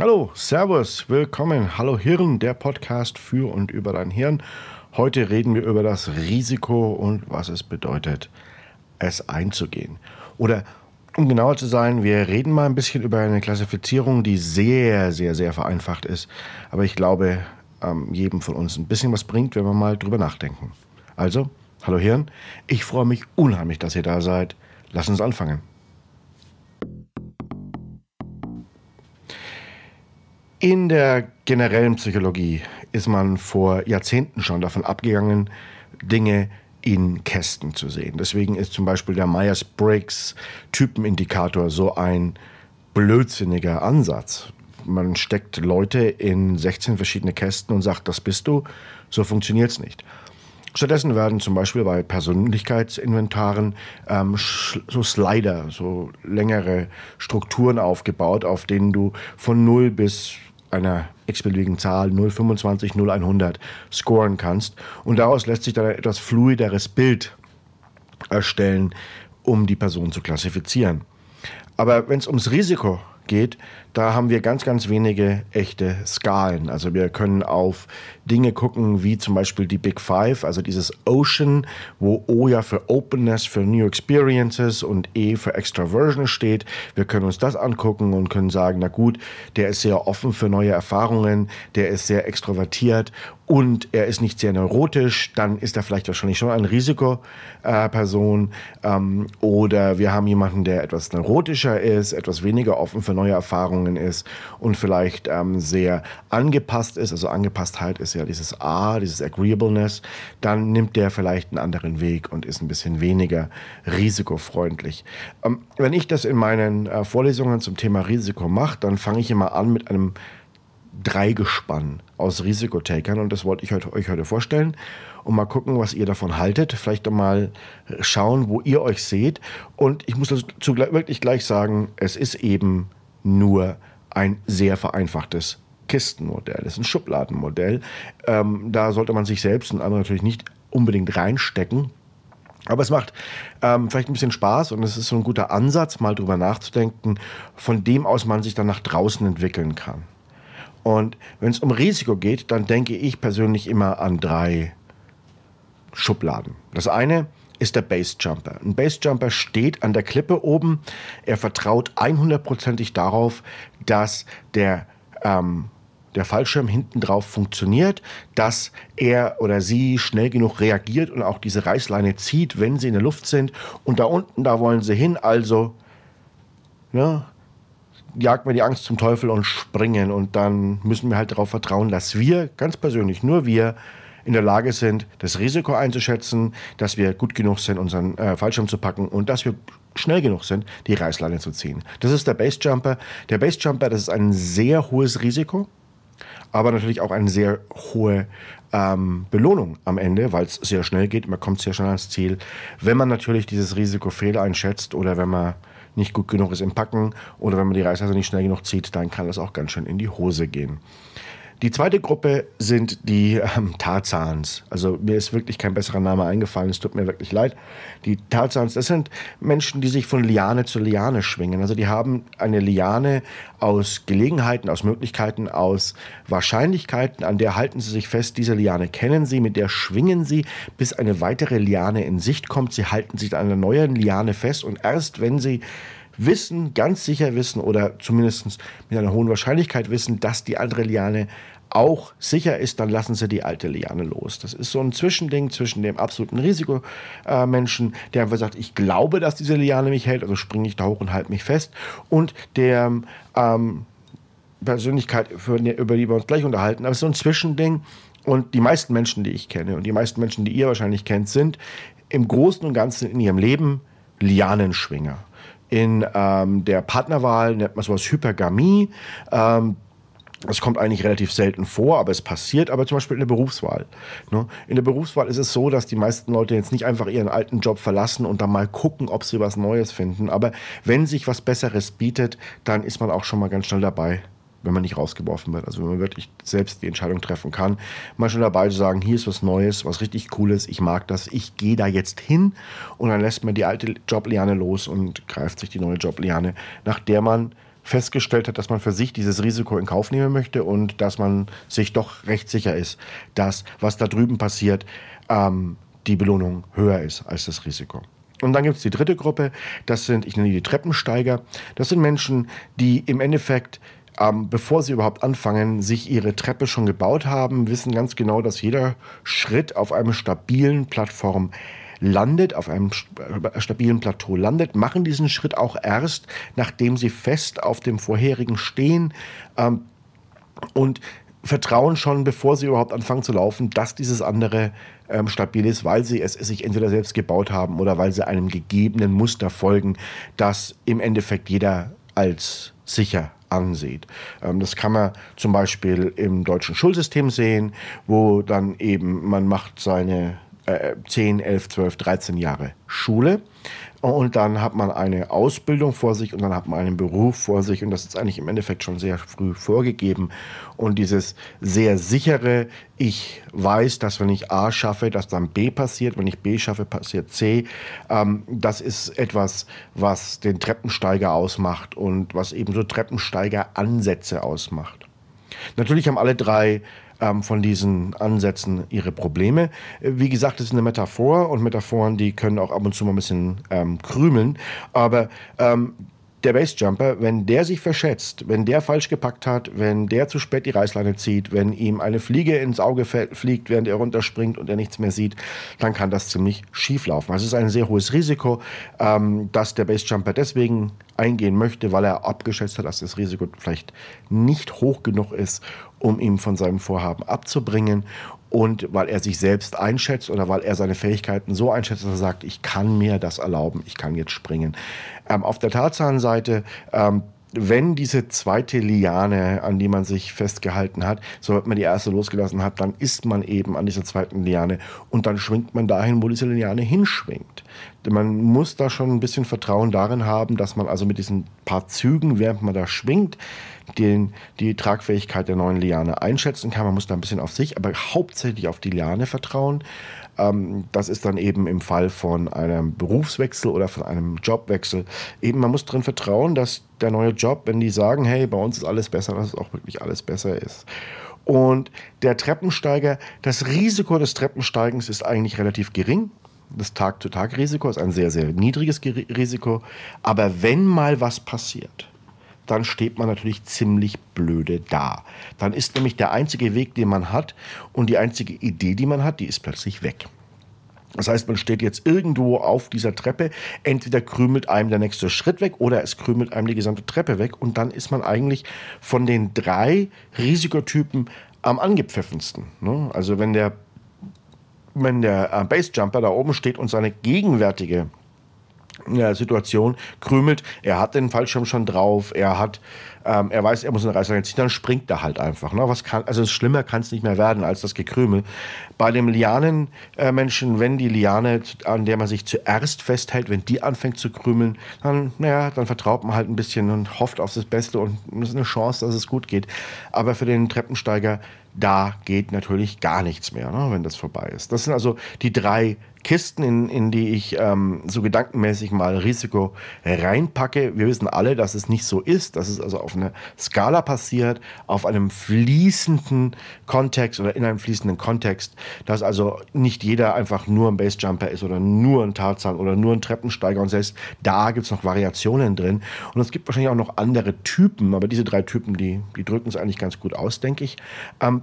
Hallo, Servus, willkommen. Hallo Hirn, der Podcast für und über dein Hirn. Heute reden wir über das Risiko und was es bedeutet, es einzugehen. Oder um genauer zu sein, wir reden mal ein bisschen über eine Klassifizierung, die sehr, sehr, sehr vereinfacht ist. Aber ich glaube, ähm, jedem von uns ein bisschen was bringt, wenn wir mal drüber nachdenken. Also, hallo Hirn, ich freue mich unheimlich, dass ihr da seid. Lass uns anfangen. In der generellen Psychologie ist man vor Jahrzehnten schon davon abgegangen, Dinge in Kästen zu sehen. Deswegen ist zum Beispiel der Myers-Briggs-Typenindikator so ein blödsinniger Ansatz. Man steckt Leute in 16 verschiedene Kästen und sagt, das bist du. So funktioniert es nicht. Stattdessen werden zum Beispiel bei Persönlichkeitsinventaren ähm, so Slider, so längere Strukturen aufgebaut, auf denen du von 0 bis einer x-beliebigen Zahl 025, 0100 scoren kannst. Und daraus lässt sich dann ein etwas fluideres Bild erstellen, um die Person zu klassifizieren. Aber wenn es ums Risiko geht, da haben wir ganz, ganz wenige echte Skalen. Also wir können auf Dinge gucken, wie zum Beispiel die Big Five, also dieses Ocean, wo O ja für Openness, für New Experiences und E für Extraversion steht. Wir können uns das angucken und können sagen, na gut, der ist sehr offen für neue Erfahrungen, der ist sehr extrovertiert und er ist nicht sehr neurotisch, dann ist er vielleicht wahrscheinlich schon eine Risikoperson. Ähm, oder wir haben jemanden, der etwas neurotischer ist, etwas weniger offen für neue Erfahrungen ist und vielleicht ähm, sehr angepasst ist. Also Angepasstheit ist ja dieses A, dieses Agreeableness. Dann nimmt der vielleicht einen anderen Weg und ist ein bisschen weniger risikofreundlich. Ähm, wenn ich das in meinen äh, Vorlesungen zum Thema Risiko mache, dann fange ich immer an mit einem Dreigespann aus Risikotakern und das wollte ich euch heute vorstellen und mal gucken, was ihr davon haltet. Vielleicht mal schauen, wo ihr euch seht. Und ich muss dazu wirklich gleich sagen, es ist eben nur ein sehr vereinfachtes Kistenmodell. Es ist ein Schubladenmodell. Ähm, da sollte man sich selbst und andere natürlich nicht unbedingt reinstecken. Aber es macht ähm, vielleicht ein bisschen Spaß und es ist so ein guter Ansatz, mal drüber nachzudenken, von dem aus man sich dann nach draußen entwickeln kann. Und wenn es um Risiko geht, dann denke ich persönlich immer an drei Schubladen. Das eine ist der Basejumper. Ein Basejumper steht an der Klippe oben. Er vertraut 100%ig darauf, dass der, ähm, der Fallschirm hinten drauf funktioniert, dass er oder sie schnell genug reagiert und auch diese Reißleine zieht, wenn sie in der Luft sind. Und da unten, da wollen sie hin. Also, ja, jagt mir die Angst zum Teufel und springen. Und dann müssen wir halt darauf vertrauen, dass wir, ganz persönlich, nur wir, in der Lage sind, das Risiko einzuschätzen, dass wir gut genug sind, unseren äh, Fallschirm zu packen und dass wir schnell genug sind, die Reißleine zu ziehen. Das ist der Basejumper. Der Basejumper, das ist ein sehr hohes Risiko, aber natürlich auch eine sehr hohe ähm, Belohnung am Ende, weil es sehr schnell geht. Man kommt sehr schnell ans Ziel. Wenn man natürlich dieses Risiko fehl einschätzt oder wenn man nicht gut genug ist im Packen oder wenn man die Reißleine nicht schnell genug zieht, dann kann das auch ganz schön in die Hose gehen. Die zweite Gruppe sind die ähm, Tarzans. Also mir ist wirklich kein besserer Name eingefallen, es tut mir wirklich leid. Die Tarzans, das sind Menschen, die sich von Liane zu Liane schwingen. Also die haben eine Liane aus Gelegenheiten, aus Möglichkeiten, aus Wahrscheinlichkeiten, an der halten sie sich fest, diese Liane kennen sie, mit der schwingen sie, bis eine weitere Liane in Sicht kommt. Sie halten sich an einer neuen Liane fest und erst wenn sie wissen, ganz sicher wissen oder zumindest mit einer hohen Wahrscheinlichkeit wissen, dass die andere Liane auch sicher ist, dann lassen sie die alte Liane los. Das ist so ein Zwischending zwischen dem absoluten Risikomenschen, der einfach sagt, ich glaube, dass diese Liane mich hält, also springe ich da hoch und halte mich fest, und der ähm, Persönlichkeit, über die wir uns gleich unterhalten. Aber es ist so ein Zwischending. Und die meisten Menschen, die ich kenne und die meisten Menschen, die ihr wahrscheinlich kennt, sind im Großen und Ganzen in ihrem Leben Lianenschwinger. In ähm, der Partnerwahl nennt man sowas Hypergamie. Ähm, das kommt eigentlich relativ selten vor, aber es passiert aber zum Beispiel in der Berufswahl. Ne? In der Berufswahl ist es so, dass die meisten Leute jetzt nicht einfach ihren alten Job verlassen und dann mal gucken, ob sie was Neues finden. Aber wenn sich was Besseres bietet, dann ist man auch schon mal ganz schnell dabei, wenn man nicht rausgeworfen wird. Also wenn man wirklich selbst die Entscheidung treffen kann, mal schon dabei zu sagen, hier ist was Neues, was richtig Cooles, ich mag das, ich gehe da jetzt hin und dann lässt man die alte Jobliane los und greift sich die neue Jobliane, nach der man festgestellt hat, dass man für sich dieses Risiko in Kauf nehmen möchte und dass man sich doch recht sicher ist, dass was da drüben passiert, ähm, die Belohnung höher ist als das Risiko. Und dann gibt es die dritte Gruppe, das sind, ich nenne die Treppensteiger. Das sind Menschen, die im Endeffekt, ähm, bevor sie überhaupt anfangen, sich ihre Treppe schon gebaut haben, wissen ganz genau, dass jeder Schritt auf einer stabilen Plattform landet, auf einem äh, stabilen Plateau landet, machen diesen Schritt auch erst, nachdem sie fest auf dem vorherigen stehen ähm, und vertrauen schon, bevor sie überhaupt anfangen zu laufen, dass dieses andere ähm, stabil ist, weil sie es sich entweder selbst gebaut haben oder weil sie einem gegebenen Muster folgen, das im Endeffekt jeder als sicher ansieht. Ähm, das kann man zum Beispiel im deutschen Schulsystem sehen, wo dann eben man macht seine äh, 10, 11, 12, 13 Jahre Schule und dann hat man eine Ausbildung vor sich und dann hat man einen Beruf vor sich und das ist eigentlich im Endeffekt schon sehr früh vorgegeben. Und dieses sehr sichere, ich weiß, dass wenn ich A schaffe, dass dann B passiert, wenn ich B schaffe, passiert C, ähm, das ist etwas, was den Treppensteiger ausmacht und was eben so Treppensteiger-Ansätze ausmacht. Natürlich haben alle drei ähm, von diesen Ansätzen ihre Probleme. Äh, wie gesagt, es ist eine Metaphor und Metaphoren, die können auch ab und zu mal ein bisschen ähm, krümeln. Aber ähm, der Basejumper, wenn der sich verschätzt, wenn der falsch gepackt hat, wenn der zu spät die Reißleine zieht, wenn ihm eine Fliege ins Auge fliegt, während er runterspringt und er nichts mehr sieht, dann kann das ziemlich schief laufen. Also es ist ein sehr hohes Risiko, ähm, dass der Basejumper deswegen eingehen möchte, weil er abgeschätzt hat, dass das Risiko vielleicht nicht hoch genug ist, um ihn von seinem Vorhaben abzubringen und weil er sich selbst einschätzt oder weil er seine Fähigkeiten so einschätzt, dass er sagt, ich kann mir das erlauben, ich kann jetzt springen. Ähm, auf der Tarzanseite ähm, wenn diese zweite Liane, an die man sich festgehalten hat, sobald man die erste losgelassen hat, dann ist man eben an dieser zweiten Liane und dann schwingt man dahin, wo diese Liane hinschwingt. Man muss da schon ein bisschen Vertrauen darin haben, dass man also mit diesen paar Zügen, während man da schwingt, den, die Tragfähigkeit der neuen Liane einschätzen kann. Man muss da ein bisschen auf sich, aber hauptsächlich auf die Liane vertrauen. Ähm, das ist dann eben im Fall von einem Berufswechsel oder von einem Jobwechsel. Eben, man muss darin vertrauen, dass der neue Job, wenn die sagen, hey, bei uns ist alles besser, dass es auch wirklich alles besser ist. Und der Treppensteiger, das Risiko des Treppensteigens ist eigentlich relativ gering. Das Tag-zu-Tag-Risiko ist ein sehr, sehr niedriges Risiko. Aber wenn mal was passiert, dann steht man natürlich ziemlich blöde da. Dann ist nämlich der einzige Weg, den man hat und die einzige Idee, die man hat, die ist plötzlich weg. Das heißt, man steht jetzt irgendwo auf dieser Treppe, entweder krümelt einem der nächste Schritt weg oder es krümelt einem die gesamte Treppe weg und dann ist man eigentlich von den drei Risikotypen am angepfiffensten. Ne? Also wenn der, wenn der äh, Basejumper da oben steht und seine gegenwärtige Situation krümelt. Er hat den Fallschirm schon drauf, er hat, ähm, er weiß, er muss eine Reißleine ziehen, dann springt er halt einfach. Ne? Was kann, also schlimmer kann es nicht mehr werden als das Gekrümel. Bei dem Lianenmenschen, äh, wenn die Liane, an der man sich zuerst festhält, wenn die anfängt zu krümeln, dann, naja, dann vertraut man halt ein bisschen und hofft auf das Beste und es ist eine Chance, dass es gut geht. Aber für den Treppensteiger, da geht natürlich gar nichts mehr, ne, wenn das vorbei ist. Das sind also die drei Kisten, in, in die ich ähm, so gedankenmäßig mal Risiko reinpacke. Wir wissen alle, dass es nicht so ist, dass es also auf einer Skala passiert, auf einem fließenden Kontext oder in einem fließenden Kontext, dass also nicht jeder einfach nur ein Basejumper ist oder nur ein Tarzan oder nur ein Treppensteiger und selbst da gibt es noch Variationen drin. Und es gibt wahrscheinlich auch noch andere Typen, aber diese drei Typen, die, die drücken es eigentlich ganz gut aus, denke ich. Ähm,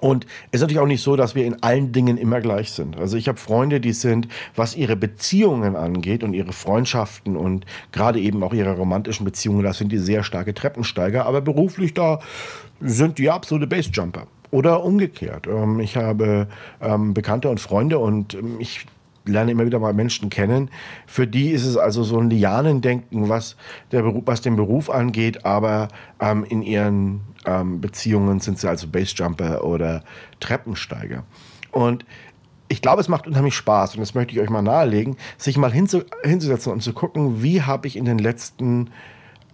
und es ist natürlich auch nicht so, dass wir in allen Dingen immer gleich sind. Also ich habe Freunde, die sind, was ihre Beziehungen angeht und ihre Freundschaften und gerade eben auch ihre romantischen Beziehungen, das sind die sehr starke Treppensteiger, aber beruflich da sind die absolute Basejumper. Oder umgekehrt. Ähm, ich habe ähm, Bekannte und Freunde und ähm, ich lerne immer wieder mal Menschen kennen. Für die ist es also so ein Lianendenken, was, der Beruf, was den Beruf angeht, aber ähm, in ihren ähm, Beziehungen sind sie also Basejumper oder Treppensteiger. Und ich glaube, es macht unheimlich Spaß und das möchte ich euch mal nahelegen, sich mal hinzu, hinzusetzen und zu gucken, wie habe ich in den letzten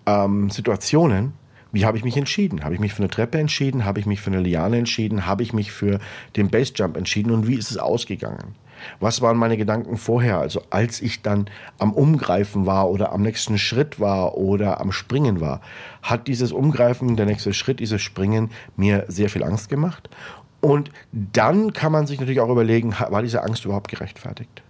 ähm, Situationen wie habe ich mich entschieden? Habe ich mich für eine Treppe entschieden? Habe ich mich für eine Liane entschieden? Habe ich mich für den Basejump entschieden? Und wie ist es ausgegangen? Was waren meine Gedanken vorher? Also als ich dann am Umgreifen war oder am nächsten Schritt war oder am Springen war, hat dieses Umgreifen, der nächste Schritt, dieses Springen mir sehr viel Angst gemacht. Und dann kann man sich natürlich auch überlegen, war diese Angst überhaupt gerechtfertigt?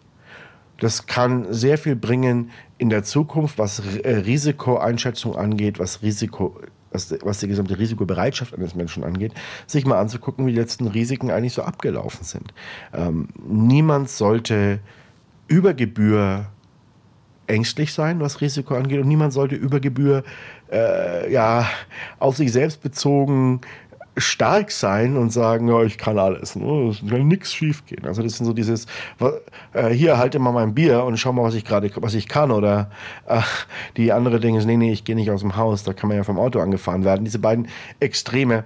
Das kann sehr viel bringen in der Zukunft, was äh, Risikoeinschätzung angeht, was Risiko was, was die gesamte Risikobereitschaft eines Menschen angeht, sich mal anzugucken, wie die letzten Risiken eigentlich so abgelaufen sind. Ähm, niemand sollte über Gebühr ängstlich sein, was Risiko angeht, und niemand sollte über Gebühr äh, ja, auf sich selbst bezogen stark sein und sagen, ja, ich kann alles, ne? es kann nichts schief gehen. Also das sind so dieses, äh, hier halte mal mein Bier und schau mal, was ich gerade, was ich kann. Oder äh, die andere Dinge ist, nee, nee, ich gehe nicht aus dem Haus, da kann man ja vom Auto angefahren werden. Diese beiden Extreme,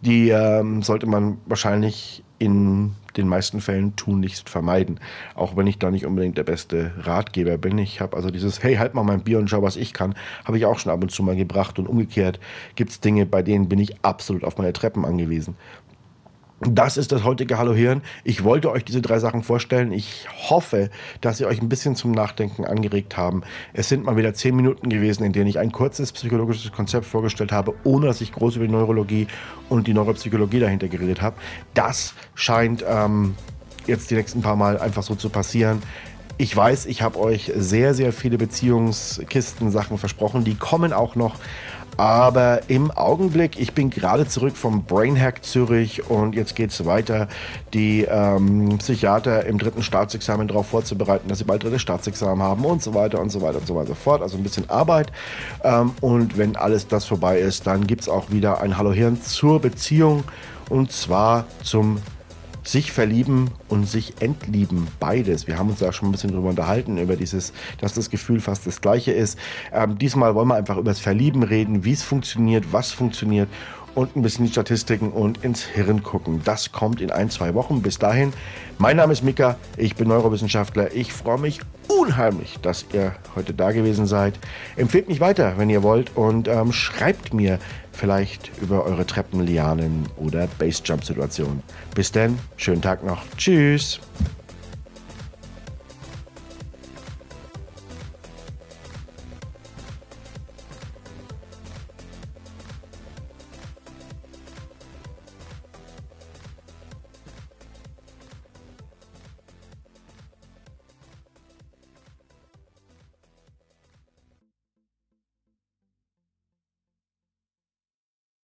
die ähm, sollte man wahrscheinlich in den meisten Fällen tunlichst vermeiden. Auch wenn ich da nicht unbedingt der beste Ratgeber bin. Ich habe also dieses, hey, halt mal mein Bier und schau, was ich kann, habe ich auch schon ab und zu mal gebracht. Und umgekehrt gibt es Dinge, bei denen bin ich absolut auf meine Treppen angewiesen. Das ist das heutige Hallo Hirn. Ich wollte euch diese drei Sachen vorstellen. Ich hoffe, dass sie euch ein bisschen zum Nachdenken angeregt haben. Es sind mal wieder zehn Minuten gewesen, in denen ich ein kurzes psychologisches Konzept vorgestellt habe, ohne dass ich groß über die Neurologie und die Neuropsychologie dahinter geredet habe. Das scheint ähm, jetzt die nächsten paar Mal einfach so zu passieren. Ich weiß, ich habe euch sehr, sehr viele Beziehungskisten-Sachen versprochen. Die kommen auch noch. Aber im Augenblick, ich bin gerade zurück vom Brainhack Zürich und jetzt geht es weiter, die ähm, Psychiater im dritten Staatsexamen darauf vorzubereiten, dass sie bald drittes Staatsexamen haben und so weiter und so weiter und so weiter fort. Also ein bisschen Arbeit. Ähm, und wenn alles das vorbei ist, dann gibt es auch wieder ein Hallo Hirn zur Beziehung und zwar zum sich verlieben und sich entlieben, beides. Wir haben uns da schon ein bisschen drüber unterhalten, über dieses, dass das Gefühl fast das gleiche ist. Ähm, diesmal wollen wir einfach über das Verlieben reden, wie es funktioniert, was funktioniert und ein bisschen die Statistiken und ins Hirn gucken. Das kommt in ein, zwei Wochen. Bis dahin, mein Name ist Mika, ich bin Neurowissenschaftler. Ich freue mich unheimlich, dass ihr heute da gewesen seid. Empfehlt mich weiter, wenn ihr wollt und ähm, schreibt mir vielleicht über eure Treppenlianen oder Basejump-Situationen. Bis dann, schönen Tag noch. Tschüss.